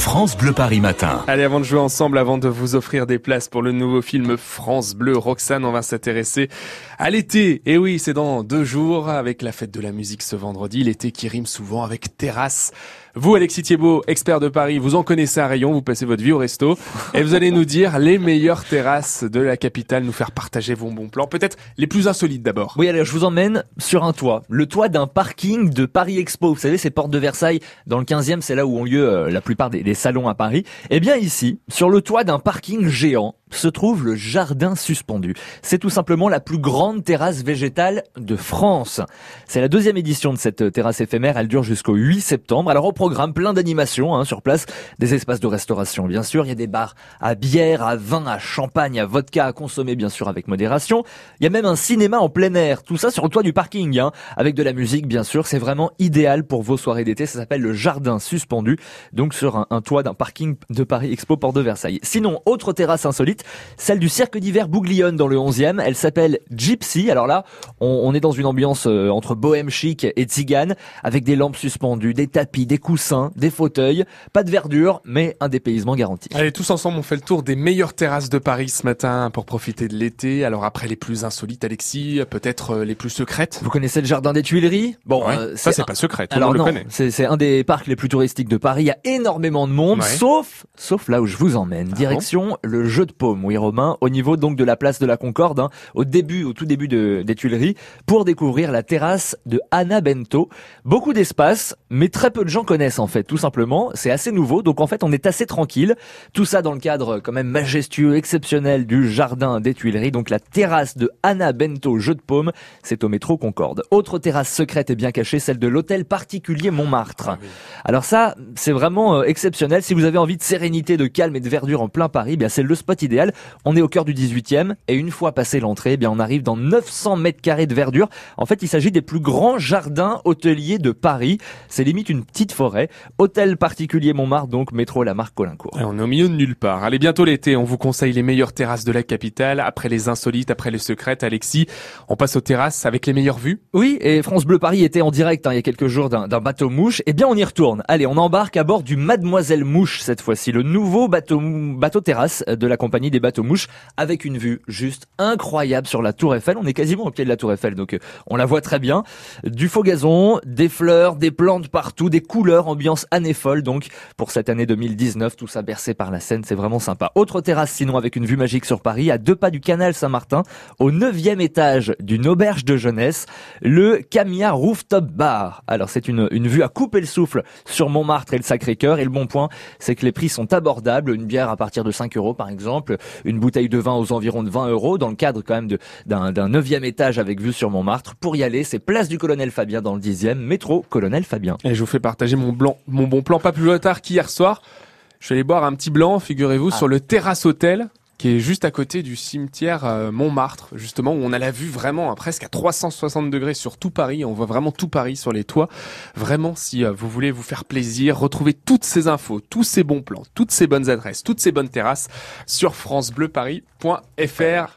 France Bleu Paris Matin. Allez, avant de jouer ensemble, avant de vous offrir des places pour le nouveau film France Bleu, Roxane, on va s'intéresser à l'été. Et oui, c'est dans deux jours, avec la fête de la musique ce vendredi, l'été qui rime souvent avec terrasse. Vous, Alexis Thiebaud, expert de Paris, vous en connaissez un rayon, vous passez votre vie au resto, et vous allez nous dire les meilleures terrasses de la capitale, nous faire partager vos bons plans, peut-être les plus insolites d'abord. Oui, alors je vous emmène sur un toit, le toit d'un parking de Paris Expo. Vous savez, ces portes de Versailles, dans le 15e, c'est là où ont lieu euh, la plupart des, salons à Paris. Eh bien ici, sur le toit d'un parking géant, se trouve le jardin suspendu. C'est tout simplement la plus grande terrasse végétale de France. C'est la deuxième édition de cette terrasse éphémère. Elle dure jusqu'au 8 septembre. Alors au programme, plein d'animations hein, sur place, des espaces de restauration bien sûr. Il y a des bars à bière, à vin, à champagne, à vodka à consommer bien sûr avec modération. Il y a même un cinéma en plein air. Tout ça sur le toit du parking, hein, avec de la musique bien sûr. C'est vraiment idéal pour vos soirées d'été. Ça s'appelle le jardin suspendu, donc sur un, un toit d'un parking de Paris Expo Port de Versailles. Sinon, autre terrasse insolite celle du cirque d'hiver Bouglione dans le 11e. Elle s'appelle Gypsy. Alors là, on, on est dans une ambiance euh, entre bohème chic et tzigane, avec des lampes suspendues, des tapis, des coussins, des fauteuils, pas de verdure, mais un dépaysement garanti. Allez, tous ensemble, on fait le tour des meilleures terrasses de Paris ce matin pour profiter de l'été. Alors après les plus insolites, Alexis, peut-être euh, les plus secrètes? Vous connaissez le jardin des Tuileries? Bon, euh, ça c'est pas secret, tout Alors le non, connaît. c'est un des parcs les plus touristiques de Paris. Il y a énormément de monde, Ouais. sauf sauf là où je vous emmène. Ah Direction le jeu de paume, oui Romain, au niveau donc de la place de la Concorde, hein, au début, au tout début de- des Tuileries, pour découvrir la terrasse de Anna Bento. Beaucoup d'espace, mais très peu de gens connaissent en fait, tout simplement. C'est assez nouveau, donc en fait on est assez tranquille. Tout ça dans le cadre quand même majestueux, exceptionnel du jardin des Tuileries. Donc la terrasse de Anna Bento Jeu de Paume, c'est au métro Concorde. Autre terrasse secrète et bien cachée, celle de l'hôtel particulier Montmartre. Alors ça, c'est vraiment euh, exceptionnel. Si vous avez envie de sérénité, de calme et de verdure en plein Paris, eh bien c'est le spot idéal. On est au cœur du 18e et une fois passé l'entrée, eh bien on arrive dans 900 mètres carrés de verdure. En fait, il s'agit des plus grands jardins hôteliers de Paris. C'est limite une petite forêt. Hôtel particulier Montmartre, donc métro la marque Colincourt. Et on est au milieu de nulle part. Allez, bientôt l'été, on vous conseille les meilleures terrasses de la capitale. Après les insolites, après les secrètes, Alexis, on passe aux terrasses avec les meilleures vues. Oui, et France Bleu Paris était en direct hein, il y a quelques jours d'un d'un bateau mouche. Eh bien, on y retourne. Allez, on embarque à bord du Mademoiselle Mouche cette fois-ci, le nouveau bateau bateau terrasse de la compagnie des bateaux mouches, avec une vue juste incroyable sur la Tour Eiffel. On est quasiment au pied de la Tour Eiffel, donc euh, on la voit très bien. Du faux gazon, des fleurs, des plantes partout, des couleurs, ambiance année folle. Donc pour cette année 2019, tout ça bercé par la Seine, c'est vraiment sympa. Autre terrasse sinon avec une vue magique sur Paris, à deux pas du canal Saint-Martin, au neuvième étage d'une auberge de jeunesse, le Camia Rooftop Bar. Alors c'est une, une vue à couper le souffle sur Montmartre et le Sacré-Cœur. Et le bon point, c'est que les prix sont abordables. Une bière à partir de 5 euros par exemple, une bouteille de vin aux environs de 20 euros, dans le cadre quand même d'un d'un neuvième étage avec vue sur Montmartre. Pour y aller, c'est place du Colonel Fabien dans le 10e, métro Colonel Fabien. Et je vous fais partager mon blanc, mon bon plan pas plus tard qu'hier soir. Je suis allé boire un petit blanc, figurez-vous, Ah. sur le terrasse hôtel qui est juste à côté du cimetière euh, Montmartre, justement, où on a la vue vraiment presque à 360 degrés sur tout Paris. On voit vraiment tout Paris sur les toits. Vraiment, si euh, vous voulez vous faire plaisir, retrouvez toutes ces infos, tous ces bons plans, toutes ces bonnes adresses, toutes ces bonnes terrasses sur francebleuparis.fr.